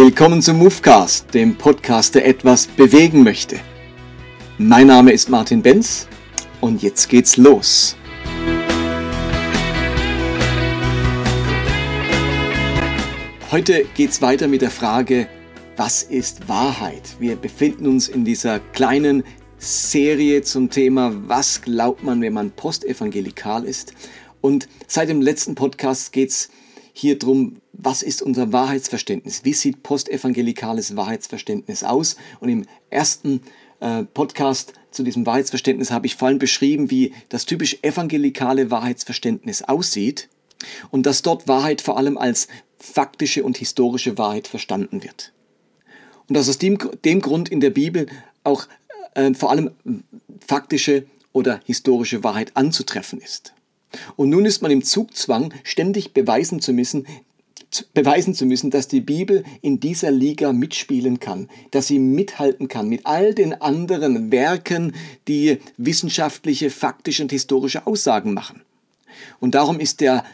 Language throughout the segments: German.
Willkommen zum Movecast, dem Podcast, der etwas bewegen möchte. Mein Name ist Martin Benz und jetzt geht's los. Heute geht's weiter mit der Frage, was ist Wahrheit? Wir befinden uns in dieser kleinen Serie zum Thema, was glaubt man, wenn man postevangelikal ist? Und seit dem letzten Podcast geht's hier drum, was ist unser Wahrheitsverständnis? Wie sieht postevangelikales Wahrheitsverständnis aus? Und im ersten äh, Podcast zu diesem Wahrheitsverständnis habe ich vor allem beschrieben, wie das typisch evangelikale Wahrheitsverständnis aussieht und dass dort Wahrheit vor allem als faktische und historische Wahrheit verstanden wird. Und dass aus dem, dem Grund in der Bibel auch äh, vor allem faktische oder historische Wahrheit anzutreffen ist. Und nun ist man im Zugzwang, ständig beweisen zu müssen, beweisen zu müssen, dass die Bibel in dieser Liga mitspielen kann, dass sie mithalten kann mit all den anderen Werken, die wissenschaftliche, faktische und historische Aussagen machen. Und darum ist der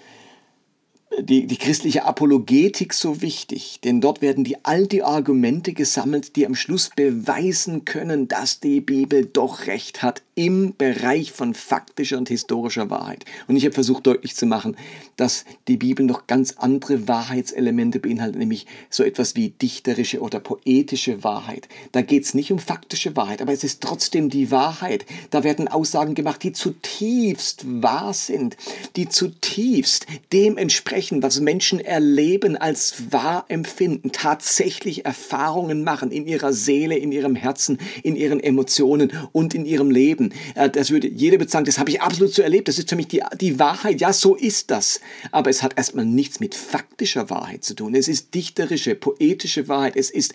die, die christliche Apologetik so wichtig, denn dort werden die all die Argumente gesammelt, die am Schluss beweisen können, dass die Bibel doch recht hat im Bereich von faktischer und historischer Wahrheit. Und ich habe versucht deutlich zu machen, dass die Bibel noch ganz andere Wahrheitselemente beinhaltet, nämlich so etwas wie dichterische oder poetische Wahrheit. Da geht es nicht um faktische Wahrheit, aber es ist trotzdem die Wahrheit. Da werden Aussagen gemacht, die zutiefst wahr sind, die zutiefst dem entsprechen, was Menschen erleben, als wahr empfinden, tatsächlich Erfahrungen machen in ihrer Seele, in ihrem Herzen, in ihren Emotionen und in ihrem Leben erleben. Äh, das würde jeder bezahlen, das habe ich absolut so erlebt, das ist für mich die, die Wahrheit, ja, so ist das. Aber es hat erstmal nichts mit faktischer Wahrheit zu tun. Es ist dichterische, poetische Wahrheit, es ist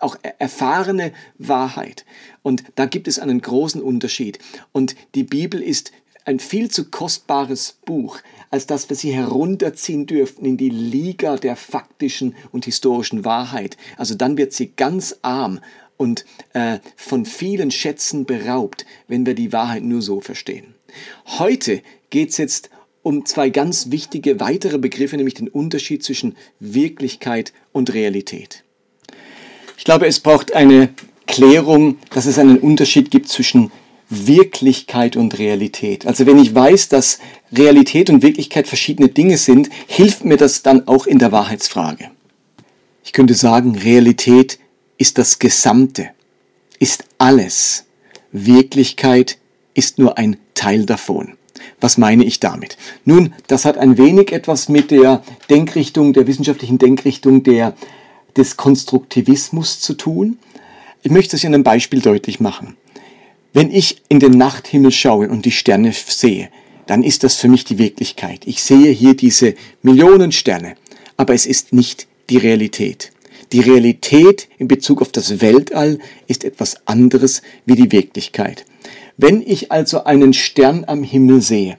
auch erfahrene Wahrheit. Und da gibt es einen großen Unterschied. Und die Bibel ist ein viel zu kostbares Buch, als dass wir sie herunterziehen dürften in die Liga der faktischen und historischen Wahrheit. Also dann wird sie ganz arm und äh, von vielen Schätzen beraubt, wenn wir die Wahrheit nur so verstehen. Heute geht es jetzt um zwei ganz wichtige weitere Begriffe, nämlich den Unterschied zwischen Wirklichkeit und Realität. Ich glaube, es braucht eine Klärung, dass es einen Unterschied gibt zwischen Wirklichkeit und Realität. Also wenn ich weiß, dass Realität und Wirklichkeit verschiedene Dinge sind, hilft mir das dann auch in der Wahrheitsfrage. Ich könnte sagen, Realität ist das Gesamte, ist alles. Wirklichkeit ist nur ein Teil davon. Was meine ich damit? Nun, das hat ein wenig etwas mit der Denkrichtung, der wissenschaftlichen Denkrichtung der, des Konstruktivismus zu tun. Ich möchte es in einem Beispiel deutlich machen. Wenn ich in den Nachthimmel schaue und die Sterne sehe, dann ist das für mich die Wirklichkeit. Ich sehe hier diese Millionen Sterne, aber es ist nicht die Realität. Die Realität in Bezug auf das Weltall ist etwas anderes wie die Wirklichkeit. Wenn ich also einen Stern am Himmel sehe,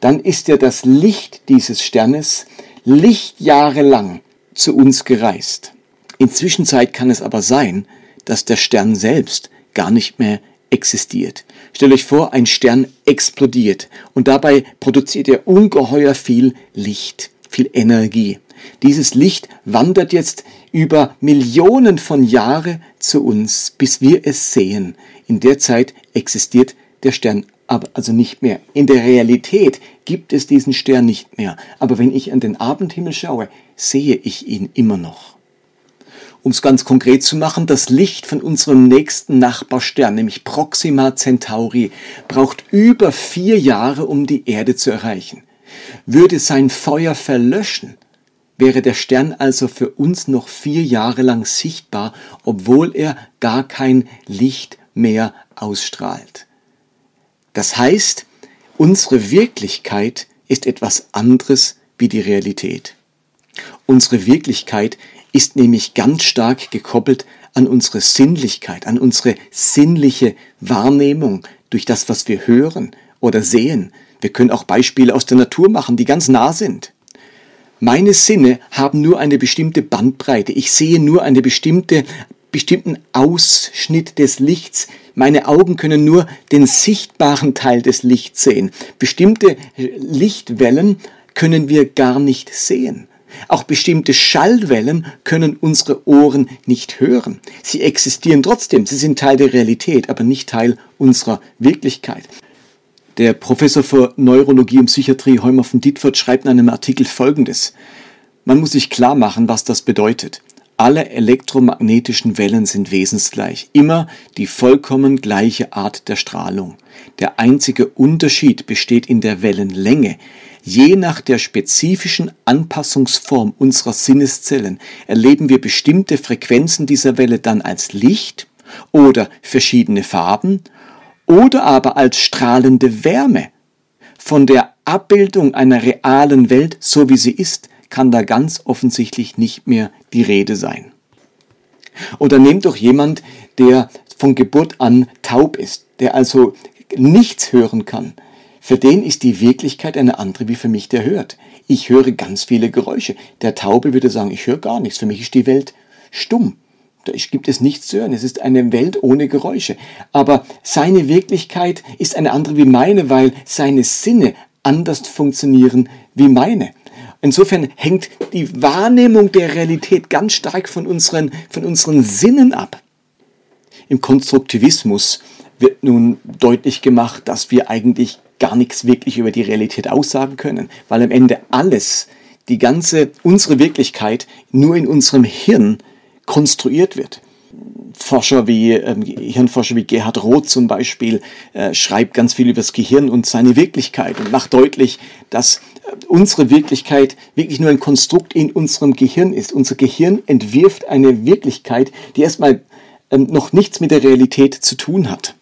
dann ist ja das Licht dieses Sternes Lichtjahre lang zu uns gereist. Inzwischen kann es aber sein, dass der Stern selbst gar nicht mehr existiert. Stellt euch vor, ein Stern explodiert und dabei produziert er ungeheuer viel Licht, viel Energie. Dieses Licht wandert jetzt über Millionen von Jahre zu uns, bis wir es sehen. In der Zeit existiert der Stern aber also nicht mehr. In der Realität gibt es diesen Stern nicht mehr. Aber wenn ich an den Abendhimmel schaue, sehe ich ihn immer noch. Um es ganz konkret zu machen, das Licht von unserem nächsten Nachbarstern, nämlich Proxima Centauri, braucht über vier Jahre, um die Erde zu erreichen. Würde sein Feuer verlöschen, wäre der Stern also für uns noch vier Jahre lang sichtbar, obwohl er gar kein Licht mehr ausstrahlt. Das heißt, unsere Wirklichkeit ist etwas anderes wie die Realität. Unsere Wirklichkeit ist nämlich ganz stark gekoppelt an unsere Sinnlichkeit, an unsere sinnliche Wahrnehmung durch das, was wir hören oder sehen. Wir können auch Beispiele aus der Natur machen, die ganz nah sind. Meine Sinne haben nur eine bestimmte Bandbreite. Ich sehe nur einen bestimmte, bestimmten Ausschnitt des Lichts. Meine Augen können nur den sichtbaren Teil des Lichts sehen. Bestimmte Lichtwellen können wir gar nicht sehen. Auch bestimmte Schallwellen können unsere Ohren nicht hören. Sie existieren trotzdem, sie sind Teil der Realität, aber nicht Teil unserer Wirklichkeit. Der Professor für Neurologie und Psychiatrie Heumer von Dietfurt schreibt in einem Artikel Folgendes. Man muss sich klar machen, was das bedeutet. Alle elektromagnetischen Wellen sind wesensgleich, immer die vollkommen gleiche Art der Strahlung. Der einzige Unterschied besteht in der Wellenlänge. Je nach der spezifischen Anpassungsform unserer Sinneszellen erleben wir bestimmte Frequenzen dieser Welle dann als Licht oder verschiedene Farben oder aber als strahlende Wärme. Von der Abbildung einer realen Welt, so wie sie ist, kann da ganz offensichtlich nicht mehr die Rede sein. Oder nehmt doch jemand, der von Geburt an taub ist, der also nichts hören kann. Für den ist die Wirklichkeit eine andere wie für mich, der hört. Ich höre ganz viele Geräusche. Der Taube würde sagen, ich höre gar nichts. Für mich ist die Welt stumm. Da gibt es nichts zu hören. Es ist eine Welt ohne Geräusche. Aber seine Wirklichkeit ist eine andere wie meine, weil seine Sinne anders funktionieren wie meine. Insofern hängt die Wahrnehmung der Realität ganz stark von unseren, von unseren Sinnen ab. Im Konstruktivismus wird nun deutlich gemacht, dass wir eigentlich gar nichts wirklich über die Realität aussagen können, weil am Ende alles, die ganze, unsere Wirklichkeit nur in unserem Hirn konstruiert wird. Forscher wie, ähm, Hirnforscher wie Gerhard Roth zum Beispiel äh, schreibt ganz viel über das Gehirn und seine Wirklichkeit und macht deutlich, dass unsere Wirklichkeit wirklich nur ein Konstrukt in unserem Gehirn ist. Unser Gehirn entwirft eine Wirklichkeit, die erstmal ähm, noch nichts mit der Realität zu tun hat.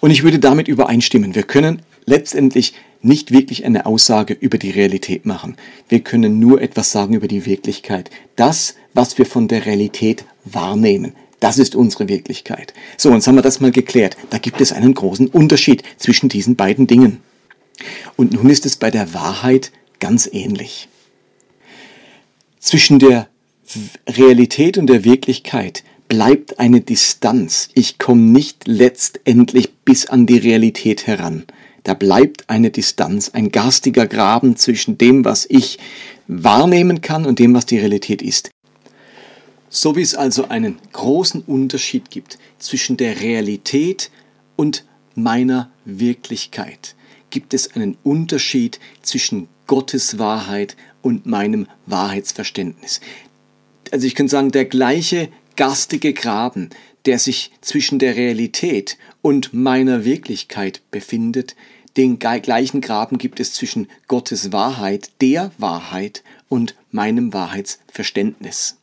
Und ich würde damit übereinstimmen. Wir können letztendlich nicht wirklich eine Aussage über die Realität machen. Wir können nur etwas sagen über die Wirklichkeit. Das, was wir von der Realität wahrnehmen. Das ist unsere Wirklichkeit. So, jetzt haben wir das mal geklärt. Da gibt es einen großen Unterschied zwischen diesen beiden Dingen. Und nun ist es bei der Wahrheit ganz ähnlich. Zwischen der Realität und der Wirklichkeit bleibt eine Distanz. Ich komme nicht letztendlich bis an die Realität heran. Da bleibt eine Distanz, ein garstiger Graben zwischen dem, was ich wahrnehmen kann und dem, was die Realität ist. So wie es also einen großen Unterschied gibt zwischen der Realität und meiner Wirklichkeit gibt es einen Unterschied zwischen Gottes Wahrheit und meinem Wahrheitsverständnis. Also ich könnte sagen, der gleiche garstige Graben, der sich zwischen der Realität und meiner Wirklichkeit befindet, den gleichen Graben gibt es zwischen Gottes Wahrheit, der Wahrheit und meinem Wahrheitsverständnis.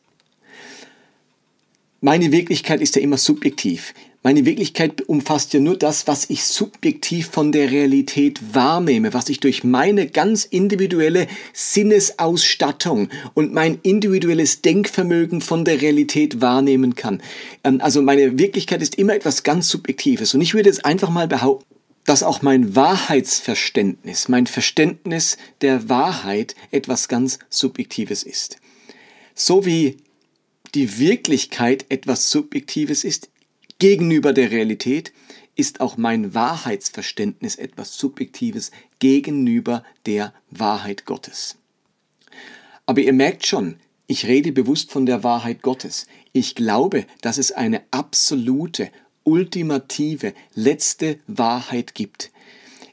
Meine Wirklichkeit ist ja immer subjektiv. Meine Wirklichkeit umfasst ja nur das, was ich subjektiv von der Realität wahrnehme, was ich durch meine ganz individuelle Sinnesausstattung und mein individuelles Denkvermögen von der Realität wahrnehmen kann. Ähm, also meine Wirklichkeit ist immer etwas ganz Subjektives. Und ich würde jetzt einfach mal behaupten, dass auch mein Wahrheitsverständnis, mein Verständnis der Wahrheit etwas ganz Subjektives ist. So wie die Wirklichkeit etwas Subjektives ist, gegenüber der Realität ist auch mein Wahrheitsverständnis etwas Subjektives gegenüber der Wahrheit Gottes. Aber ihr merkt schon, ich rede bewusst von der Wahrheit Gottes. Ich glaube, dass es eine absolute, ultimative, letzte Wahrheit gibt.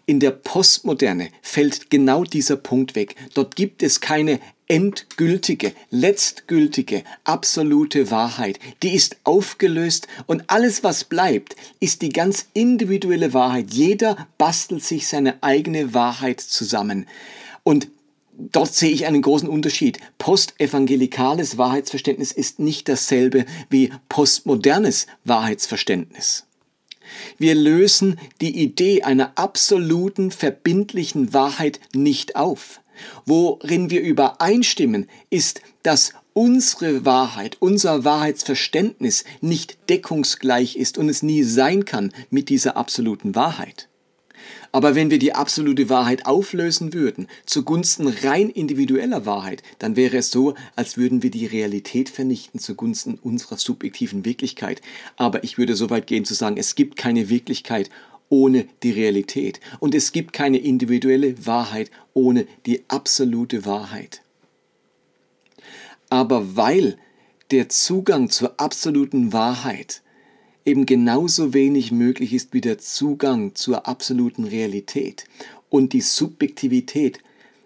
In der Postmoderne fällt genau dieser Punkt weg. Dort gibt es keine endgültige, letztgültige, absolute Wahrheit. Die ist aufgelöst und alles, was bleibt, ist die ganz individuelle Wahrheit. Jeder bastelt sich seine eigene Wahrheit zusammen. Und dort sehe ich einen großen Unterschied. Postevangelikales Wahrheitsverständnis ist nicht dasselbe wie postmodernes Wahrheitsverständnis. Wir lösen die Idee einer absoluten, verbindlichen Wahrheit nicht auf. Worin wir übereinstimmen, ist, dass unsere Wahrheit, unser Wahrheitsverständnis nicht deckungsgleich ist und es nie sein kann mit dieser absoluten Wahrheit. Aber wenn wir die absolute Wahrheit auflösen würden, zugunsten rein individueller Wahrheit, dann wäre es so, als würden wir die Realität vernichten zugunsten unserer subjektiven Wirklichkeit. Aber ich würde so weit gehen zu sagen, es gibt keine Wirklichkeit ohne die Realität. Und es gibt keine individuelle Wahrheit ohne die absolute Wahrheit. aber weil der Zugang zur absoluten Wahrheit eben genauso wenig möglich ist wie der Zugang zur absoluten Realität und die Subjektivität,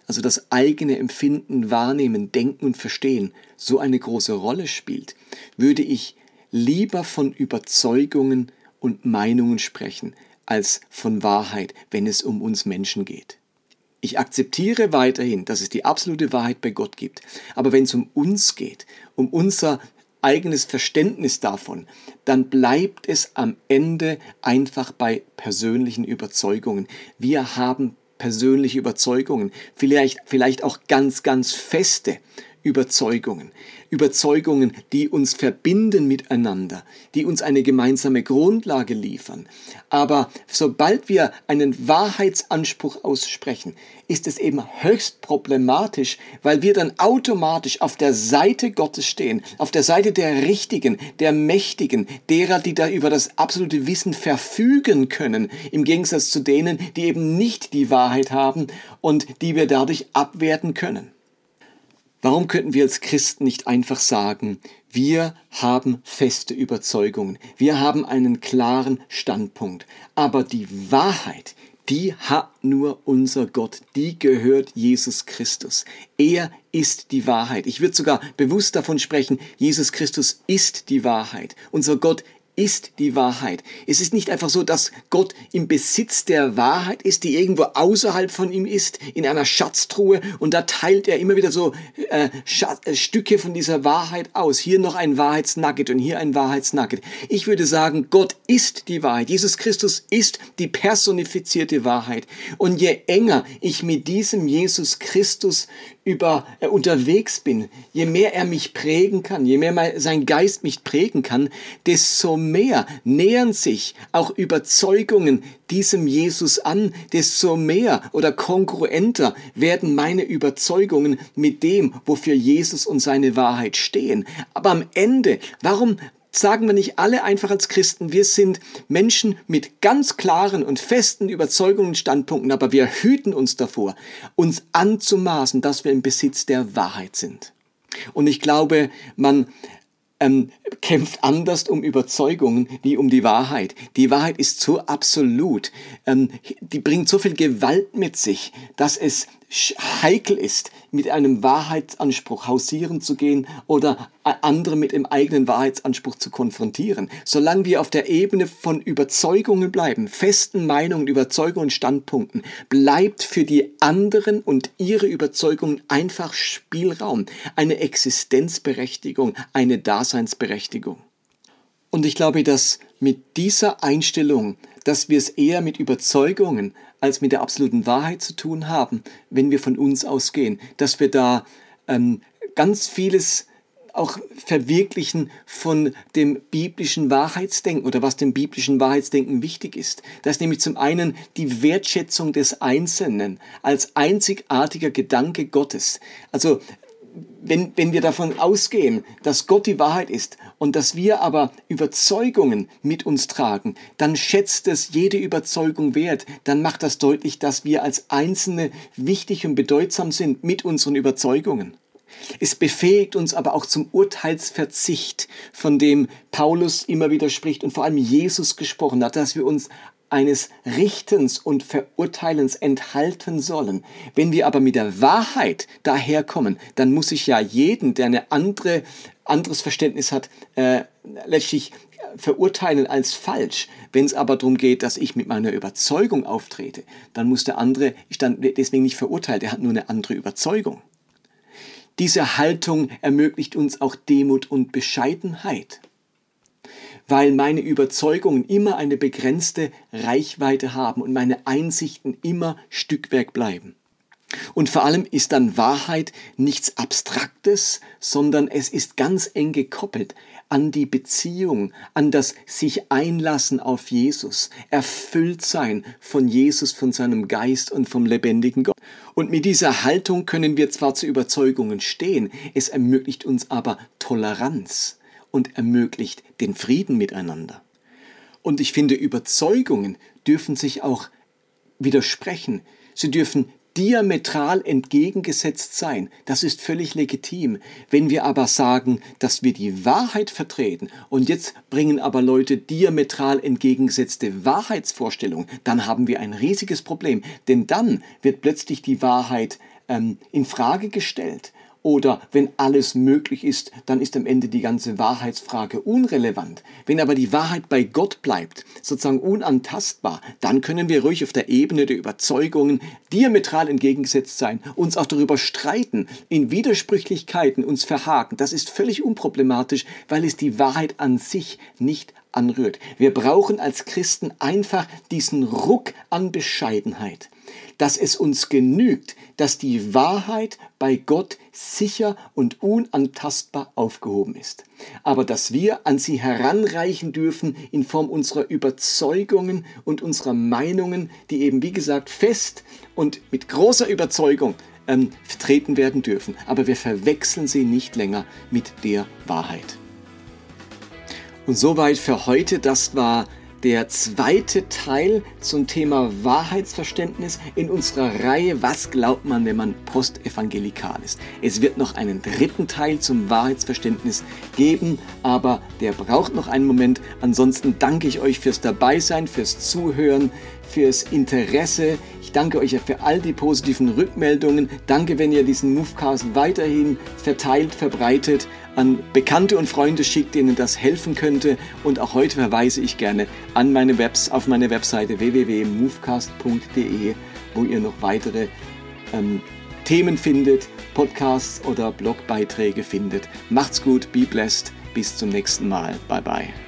also das eigene Empfinden, Wahrnehmen, Denken und Verstehen, so eine große Rolle spielt, würde ich lieber von Überzeugungen und Meinungen sprechen, als von Wahrheit, wenn es um uns Menschen geht. Ich akzeptiere weiterhin, dass es die absolute Wahrheit bei Gott gibt. Aber wenn es um uns geht, um unser eigenes Verständnis davon, dann bleibt es am Ende einfach bei persönlichen Überzeugungen. Wir haben persönliche Überzeugungen, vielleicht, vielleicht auch ganz, ganz feste Überzeugungen. Überzeugungen, die uns verbinden miteinander, die uns eine gemeinsame Grundlage liefern. Aber sobald wir einen Wahrheitsanspruch aussprechen, ist es eben höchst problematisch, weil wir dann automatisch auf der Seite Gottes stehen, auf der Seite der Richtigen, der Mächtigen, derer, die da über das absolute Wissen verfügen können, im Gegensatz zu denen, die eben nicht die Wahrheit haben und die wir dadurch abwerten können. Warum könnten wir als Christen nicht einfach sagen, wir haben feste Überzeugungen, wir haben einen klaren Standpunkt, aber die Wahrheit, die hat nur unser Gott, die gehört Jesus Christus. Er ist die Wahrheit. Ich würde sogar bewusst davon sprechen, Jesus Christus ist die Wahrheit. Unser Gott ist die Wahrheit. Es ist nicht einfach so, dass Gott im Besitz der Wahrheit ist, die irgendwo außerhalb von ihm ist, in einer Schatztruhe und da teilt er immer wieder so äh, äh, Stücke von dieser Wahrheit aus. Hier noch ein Wahrheitsnugget und hier ein Wahrheitsnugget. Ich würde sagen, Gott ist die Wahrheit. Jesus Christus ist die personifizierte Wahrheit. Und je enger ich mit diesem Jesus Christus über äh, unterwegs bin, je mehr er mich prägen kann, je mehr sein Geist mich prägen kann, desto mehr nähern sich auch Überzeugungen diesem Jesus an, desto mehr oder kongruenter werden meine Überzeugungen mit dem, wofür Jesus und seine Wahrheit stehen. Aber am Ende, warum sagen wir nicht alle einfach als Christen, wir sind Menschen mit ganz klaren und festen Überzeugungen und Standpunkten, aber wir hüten uns davor, uns anzumaßen, dass wir im Besitz der Wahrheit sind. Und ich glaube, man ähm, kämpft anders um Überzeugungen wie um die Wahrheit. Die Wahrheit ist so absolut, ähm, die bringt so viel Gewalt mit sich, dass es heikel ist, mit einem Wahrheitsanspruch hausieren zu gehen oder andere mit dem eigenen Wahrheitsanspruch zu konfrontieren. Solange wir auf der Ebene von Überzeugungen bleiben, festen Meinungen, Überzeugungen, Standpunkten, bleibt für die anderen und ihre Überzeugungen einfach Spielraum, eine Existenzberechtigung, eine Daseinsberechtigung. Und ich glaube, dass mit dieser Einstellung, dass wir es eher mit Überzeugungen als mit der absoluten Wahrheit zu tun haben, wenn wir von uns ausgehen, dass wir da ähm, ganz vieles auch verwirklichen von dem biblischen Wahrheitsdenken oder was dem biblischen Wahrheitsdenken wichtig ist. Das ist nämlich zum einen die Wertschätzung des Einzelnen als einzigartiger Gedanke Gottes. Also wenn, wenn wir davon ausgehen, dass Gott die Wahrheit ist und dass wir aber Überzeugungen mit uns tragen, dann schätzt es jede Überzeugung wert, dann macht das deutlich, dass wir als Einzelne wichtig und bedeutsam sind mit unseren Überzeugungen. Es befähigt uns aber auch zum Urteilsverzicht, von dem Paulus immer wieder spricht und vor allem Jesus gesprochen hat, dass wir uns eines Richtens und Verurteilens enthalten sollen. Wenn wir aber mit der Wahrheit daherkommen, dann muss ich ja jeden, der eine andere, anderes Verständnis hat, äh, letztlich verurteilen als falsch. Wenn es aber darum geht, dass ich mit meiner Überzeugung auftrete, dann muss der andere, ich dann deswegen nicht verurteilt, er hat nur eine andere Überzeugung. Diese Haltung ermöglicht uns auch Demut und Bescheidenheit weil meine Überzeugungen immer eine begrenzte Reichweite haben und meine Einsichten immer Stückwerk bleiben. Und vor allem ist dann Wahrheit nichts Abstraktes, sondern es ist ganz eng gekoppelt an die Beziehung, an das sich einlassen auf Jesus, erfüllt sein von Jesus, von seinem Geist und vom lebendigen Gott. Und mit dieser Haltung können wir zwar zu Überzeugungen stehen, es ermöglicht uns aber Toleranz und ermöglicht den Frieden miteinander. Und ich finde, Überzeugungen dürfen sich auch widersprechen. Sie dürfen diametral entgegengesetzt sein. Das ist völlig legitim. Wenn wir aber sagen, dass wir die Wahrheit vertreten und jetzt bringen aber Leute diametral entgegengesetzte Wahrheitsvorstellungen, dann haben wir ein riesiges Problem. Denn dann wird plötzlich die Wahrheit ähm, in Frage gestellt. Oder wenn alles möglich ist, dann ist am Ende die ganze Wahrheitsfrage unrelevant. Wenn aber die Wahrheit bei Gott bleibt, sozusagen unantastbar, dann können wir ruhig auf der Ebene der Überzeugungen diametral entgegengesetzt sein, uns auch darüber streiten, in Widersprüchlichkeiten uns verhaken. Das ist völlig unproblematisch, weil es die Wahrheit an sich nicht anrührt. Wir brauchen als Christen einfach diesen Ruck an Bescheidenheit dass es uns genügt, dass die Wahrheit bei Gott sicher und unantastbar aufgehoben ist, aber dass wir an sie heranreichen dürfen in Form unserer Überzeugungen und unserer Meinungen, die eben wie gesagt fest und mit großer Überzeugung ähm, vertreten werden dürfen, aber wir verwechseln sie nicht länger mit der Wahrheit. Und soweit für heute, das war der zweite Teil zum Thema Wahrheitsverständnis in unserer Reihe Was glaubt man, wenn man postevangelikal ist? Es wird noch einen dritten Teil zum Wahrheitsverständnis geben, aber der braucht noch einen Moment. Ansonsten danke ich euch fürs Dabeisein, fürs Zuhören, fürs Interesse. Ich danke euch für all die positiven Rückmeldungen. Danke, wenn ihr diesen Movecast weiterhin verteilt, verbreitet an Bekannte und Freunde schickt, denen das helfen könnte. Und auch heute verweise ich gerne an meine Webs auf meine Webseite www.movecast.de, wo ihr noch weitere ähm, Themen findet, Podcasts oder Blogbeiträge findet. Macht's gut, be blessed, bis zum nächsten Mal. Bye bye.